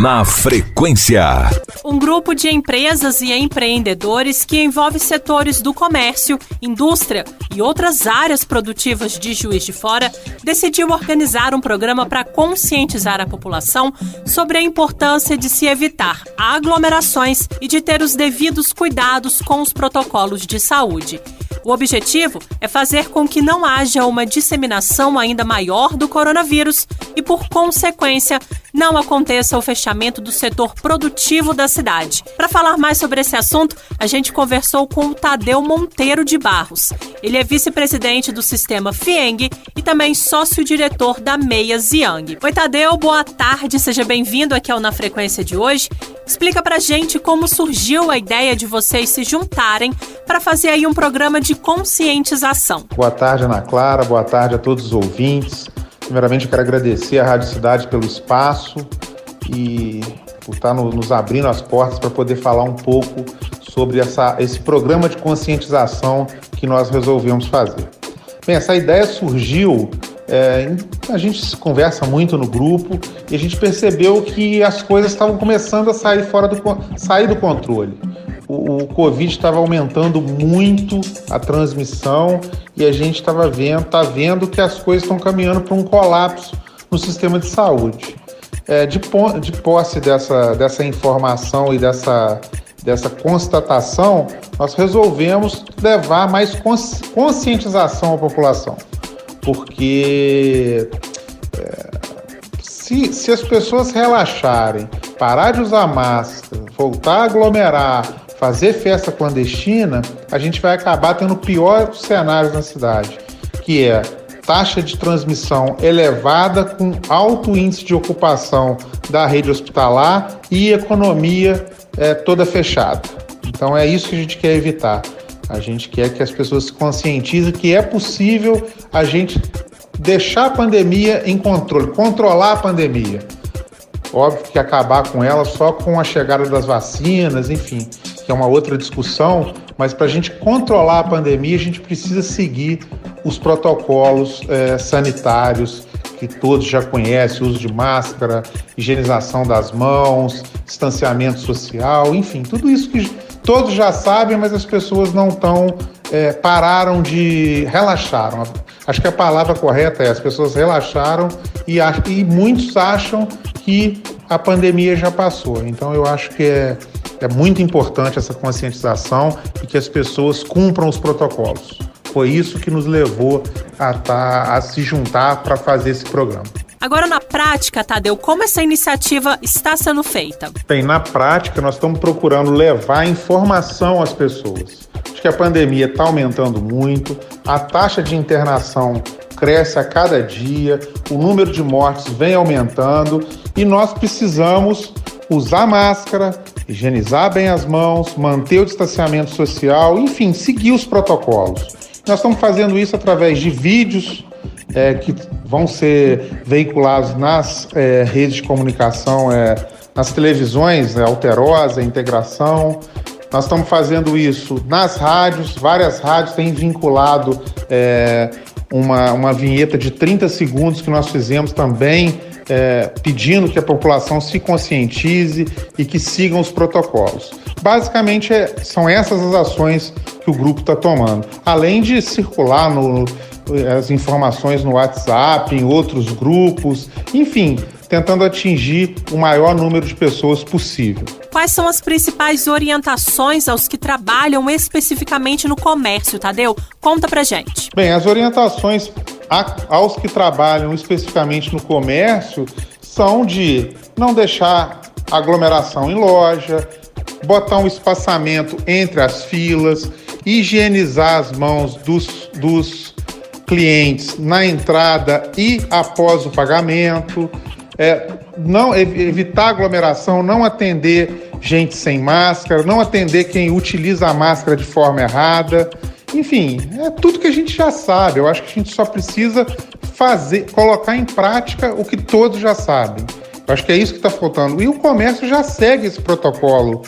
Na frequência. Um grupo de empresas e empreendedores que envolve setores do comércio, indústria e outras áreas produtivas de Juiz de Fora decidiu organizar um programa para conscientizar a população sobre a importância de se evitar aglomerações e de ter os devidos cuidados com os protocolos de saúde. O objetivo é fazer com que não haja uma disseminação ainda maior do coronavírus e, por consequência, não aconteça o fechamento do setor produtivo da cidade. Para falar mais sobre esse assunto, a gente conversou com o Tadeu Monteiro de Barros. Ele é vice-presidente do sistema FIENG e também sócio-diretor da Meia Ziang. Oi, Tadeu, boa tarde, seja bem-vindo aqui ao Na Frequência de hoje. Explica pra gente como surgiu a ideia de vocês se juntarem para fazer aí um programa de conscientização. Boa tarde, Ana Clara, boa tarde a todos os ouvintes. Primeiramente, eu quero agradecer à Rádio Cidade pelo espaço e por estar nos abrindo as portas para poder falar um pouco sobre essa, esse programa de conscientização que nós resolvemos fazer. Bem, essa ideia surgiu, é, a gente conversa muito no grupo e a gente percebeu que as coisas estavam começando a sair fora do, sair do controle o, Covid estava aumentando muito a transmissão e a gente estava vendo, tá vendo que as coisas estão caminhando para um colapso no sistema de saúde. É, de, de posse dessa, dessa informação e dessa, dessa constatação, nós resolvemos levar mais conscientização à população. Porque é, se, se as pessoas relaxarem, parar de usar máscara, voltar a aglomerar, fazer festa clandestina, a gente vai acabar tendo o pior cenário na cidade, que é taxa de transmissão elevada com alto índice de ocupação da rede hospitalar e economia é, toda fechada. Então é isso que a gente quer evitar. A gente quer que as pessoas se conscientizem que é possível a gente deixar a pandemia em controle, controlar a pandemia. Óbvio que acabar com ela só com a chegada das vacinas, enfim que é uma outra discussão, mas para a gente controlar a pandemia, a gente precisa seguir os protocolos é, sanitários que todos já conhecem, uso de máscara, higienização das mãos, distanciamento social, enfim, tudo isso que todos já sabem, mas as pessoas não estão, é, pararam de, relaxaram. Acho que a palavra correta é as pessoas relaxaram e, e muitos acham que a pandemia já passou. Então eu acho que é é muito importante essa conscientização e que as pessoas cumpram os protocolos. Foi isso que nos levou a, tá, a se juntar para fazer esse programa. Agora, na prática, Tadeu, como essa iniciativa está sendo feita? Bem, na prática, nós estamos procurando levar informação às pessoas. Acho que a pandemia está aumentando muito, a taxa de internação cresce a cada dia, o número de mortes vem aumentando e nós precisamos usar máscara, higienizar bem as mãos, manter o distanciamento social, enfim, seguir os protocolos. Nós estamos fazendo isso através de vídeos é, que vão ser veiculados nas é, redes de comunicação, é, nas televisões, é, Alterosa, Integração. Nós estamos fazendo isso nas rádios, várias rádios têm vinculado é, uma, uma vinheta de 30 segundos que nós fizemos também é, pedindo que a população se conscientize e que sigam os protocolos. Basicamente, é, são essas as ações que o grupo está tomando. Além de circular no, as informações no WhatsApp, em outros grupos, enfim, tentando atingir o maior número de pessoas possível. Quais são as principais orientações aos que trabalham especificamente no comércio, Tadeu? Conta pra gente. Bem, as orientações aos que trabalham especificamente no comércio são de não deixar aglomeração em loja, botar um espaçamento entre as filas, higienizar as mãos dos, dos clientes na entrada e após o pagamento, é, não evitar aglomeração, não atender gente sem máscara, não atender quem utiliza a máscara de forma errada. Enfim, é tudo que a gente já sabe. Eu acho que a gente só precisa fazer, colocar em prática o que todos já sabem. Eu acho que é isso que está faltando. E o comércio já segue esse protocolo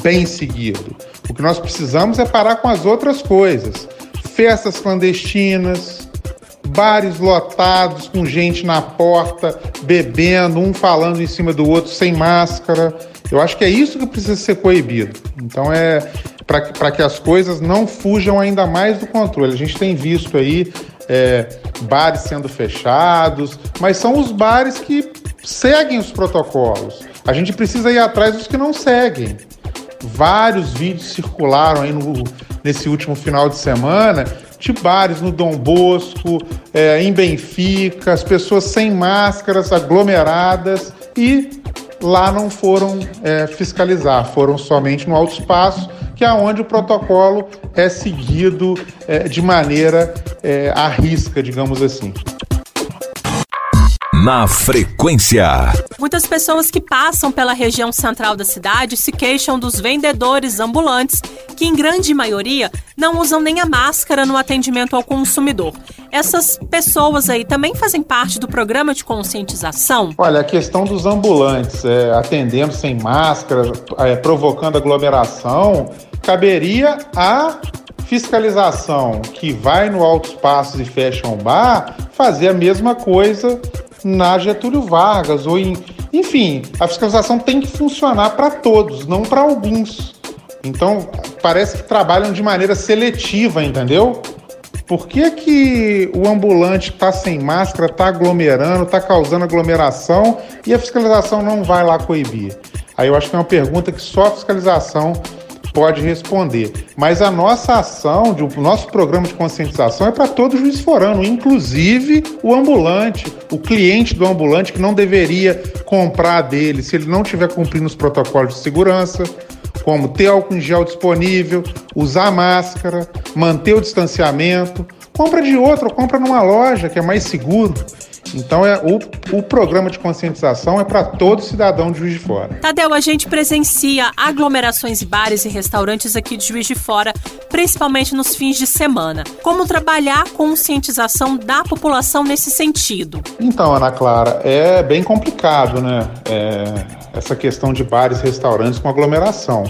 bem seguido. O que nós precisamos é parar com as outras coisas. Festas clandestinas, bares lotados, com gente na porta, bebendo, um falando em cima do outro sem máscara. Eu acho que é isso que precisa ser coibido. Então é para que as coisas não fujam ainda mais do controle. A gente tem visto aí é, bares sendo fechados, mas são os bares que seguem os protocolos. A gente precisa ir atrás dos que não seguem. Vários vídeos circularam aí no, nesse último final de semana de bares no Dom Bosco, é, em Benfica, as pessoas sem máscaras, aglomeradas e lá não foram é, fiscalizar, foram somente no alto espaço, que é onde o protocolo é seguido é, de maneira é, à risca, digamos assim na frequência. Muitas pessoas que passam pela região central da cidade se queixam dos vendedores ambulantes, que em grande maioria não usam nem a máscara no atendimento ao consumidor. Essas pessoas aí também fazem parte do programa de conscientização? Olha, a questão dos ambulantes é, atendendo sem máscara, é, provocando aglomeração, caberia a fiscalização que vai no alto espaços e fecha um bar fazer a mesma coisa na Getúlio Vargas ou em, enfim, a fiscalização tem que funcionar para todos, não para alguns. Então, parece que trabalham de maneira seletiva, entendeu? Por que, que o ambulante está sem máscara, está aglomerando, está causando aglomeração e a fiscalização não vai lá coibir? Aí eu acho que é uma pergunta que só a fiscalização pode responder. Mas a nossa ação, o nosso programa de conscientização é para todo juiz forano, inclusive o ambulante, o cliente do ambulante que não deveria comprar dele se ele não estiver cumprindo os protocolos de segurança, como ter álcool em gel disponível, usar máscara, manter o distanciamento. Compra de outro, compra numa loja que é mais seguro. Então é o, o programa de conscientização é para todo cidadão de Juiz de Fora. Tadeu, a gente presencia aglomerações de bares e restaurantes aqui de Juiz de Fora, principalmente nos fins de semana. Como trabalhar a conscientização da população nesse sentido? Então, Ana Clara, é bem complicado, né? É, essa questão de bares e restaurantes com aglomeração.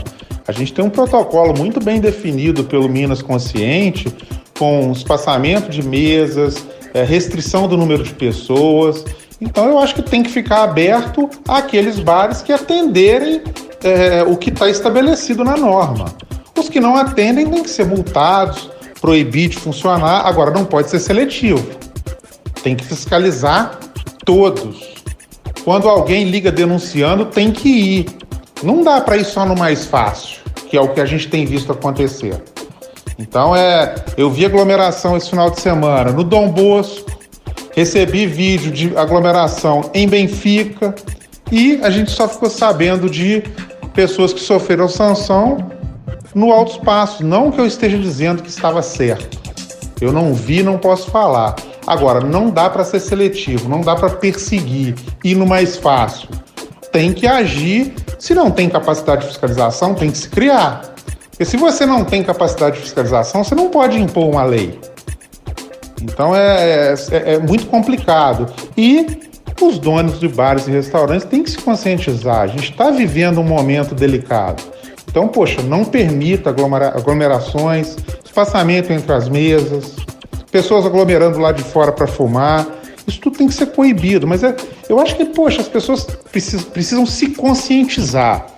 A gente tem um protocolo muito bem definido pelo Minas Consciente, com espaçamento de mesas, é, restrição do número de pessoas. Então eu acho que tem que ficar aberto àqueles bares que atenderem é, o que está estabelecido na norma. Os que não atendem têm que ser multados, proibir de funcionar. Agora não pode ser seletivo. Tem que fiscalizar todos. Quando alguém liga denunciando, tem que ir. Não dá para ir só no mais fácil, que é o que a gente tem visto acontecer. Então é, eu vi aglomeração esse final de semana no Dom Bosco, recebi vídeo de aglomeração em Benfica e a gente só ficou sabendo de pessoas que sofreram sanção no alto espaço. Não que eu esteja dizendo que estava certo. Eu não vi, não posso falar. Agora, não dá para ser seletivo, não dá para perseguir, ir no mais fácil. Tem que agir. Se não tem capacidade de fiscalização, tem que se criar. Porque se você não tem capacidade de fiscalização, você não pode impor uma lei. Então é, é, é muito complicado. E os donos de bares e restaurantes têm que se conscientizar. A gente está vivendo um momento delicado. Então, poxa, não permita aglomera aglomerações, espaçamento entre as mesas, pessoas aglomerando lá de fora para fumar. Isso tudo tem que ser coibido. Mas é, eu acho que, poxa, as pessoas precisam, precisam se conscientizar.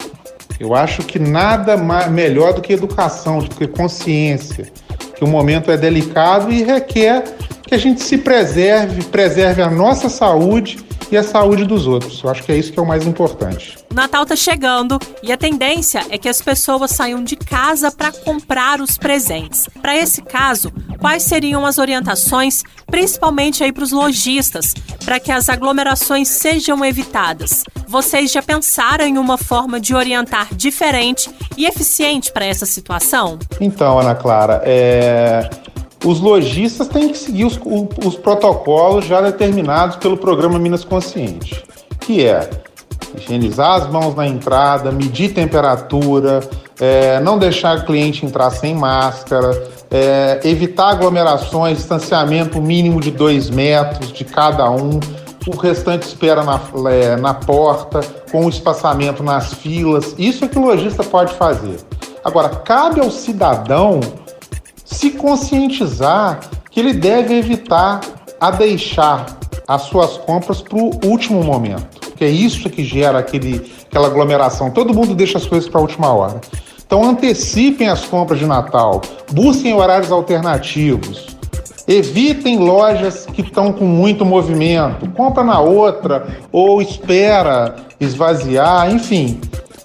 Eu acho que nada mais, melhor do que educação, do que consciência, que o momento é delicado e requer que a gente se preserve, preserve a nossa saúde e a saúde dos outros. Eu acho que é isso que é o mais importante. O Natal tá chegando e a tendência é que as pessoas saiam de casa para comprar os presentes. Para esse caso, quais seriam as orientações, principalmente aí para os lojistas, para que as aglomerações sejam evitadas? Vocês já pensaram em uma forma de orientar diferente e eficiente para essa situação? Então, Ana Clara, é os lojistas têm que seguir os, os, protocolos já determinados pelo programa Minas Consciente, que é higienizar as mãos na entrada, medir temperatura, é, não deixar o cliente entrar sem máscara, é, evitar aglomerações, distanciamento mínimo de dois metros de cada um, o restante espera na, é, na porta, com o espaçamento nas filas. Isso é que o lojista pode fazer. Agora, cabe ao cidadão se conscientizar que ele deve evitar a deixar as suas compras para o último momento, porque é isso que gera aquele, aquela aglomeração. Todo mundo deixa as coisas para a última hora. Então antecipem as compras de Natal, busquem horários alternativos, evitem lojas que estão com muito movimento, compra na outra ou espera esvaziar, enfim.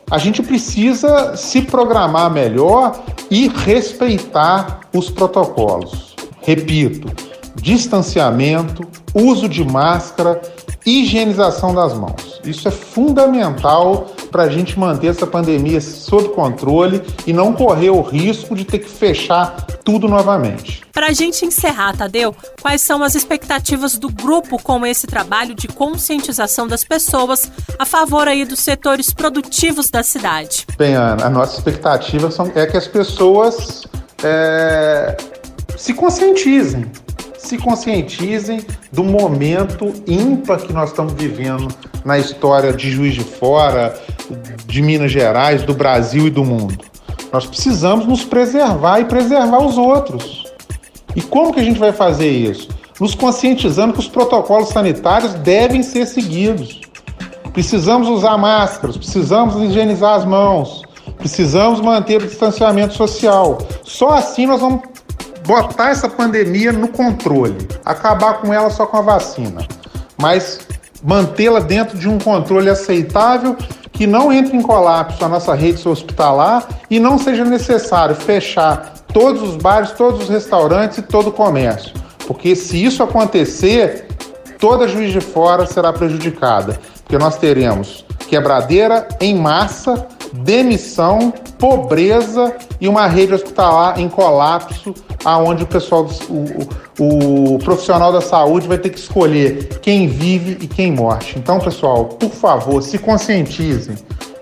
A gente precisa se programar melhor e respeitar os protocolos. Repito, distanciamento, uso de máscara, higienização das mãos. Isso é fundamental para a gente manter essa pandemia sob controle e não correr o risco de ter que fechar tudo novamente. Para a gente encerrar, Tadeu, quais são as expectativas do grupo com esse trabalho de conscientização das pessoas a favor aí dos setores produtivos da cidade? Bem, Ana, a nossa expectativa é que as pessoas é, se conscientizem, se conscientizem do momento ímpar que nós estamos vivendo na história de Juiz de Fora, de Minas Gerais, do Brasil e do mundo. Nós precisamos nos preservar e preservar os outros. E como que a gente vai fazer isso? Nos conscientizando que os protocolos sanitários devem ser seguidos. Precisamos usar máscaras, precisamos higienizar as mãos, precisamos manter o distanciamento social. Só assim nós vamos botar essa pandemia no controle, acabar com ela só com a vacina, mas mantê-la dentro de um controle aceitável que não entre em colapso a nossa rede hospitalar e não seja necessário fechar todos os bares, todos os restaurantes e todo o comércio. Porque se isso acontecer, toda Juiz de Fora será prejudicada, porque nós teremos quebradeira em massa demissão, pobreza e uma rede hospitalar em colapso, aonde o pessoal, o, o, o, profissional da saúde vai ter que escolher quem vive e quem morre. Então, pessoal, por favor, se conscientizem.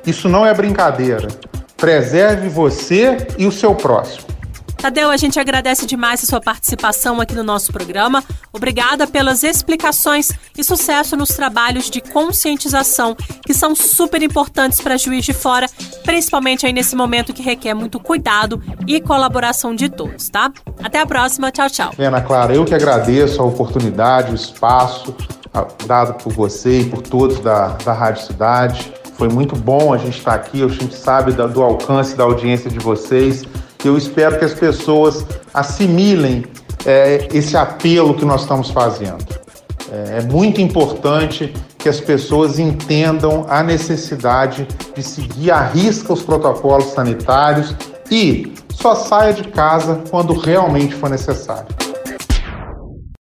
Isso não é brincadeira. Preserve você e o seu próximo. Tadeu, a gente agradece demais a sua participação aqui no nosso programa. Obrigada pelas explicações e sucesso nos trabalhos de conscientização, que são super importantes para Juiz de Fora, principalmente aí nesse momento que requer muito cuidado e colaboração de todos, tá? Até a próxima, tchau, tchau. Ana Clara, eu que agradeço a oportunidade, o espaço dado por você e por todos da, da Rádio Cidade. Foi muito bom a gente estar aqui, a gente sabe do alcance da audiência de vocês eu espero que as pessoas assimilem é, esse apelo que nós estamos fazendo. É, é muito importante que as pessoas entendam a necessidade de seguir à risca os protocolos sanitários e só saia de casa quando realmente for necessário.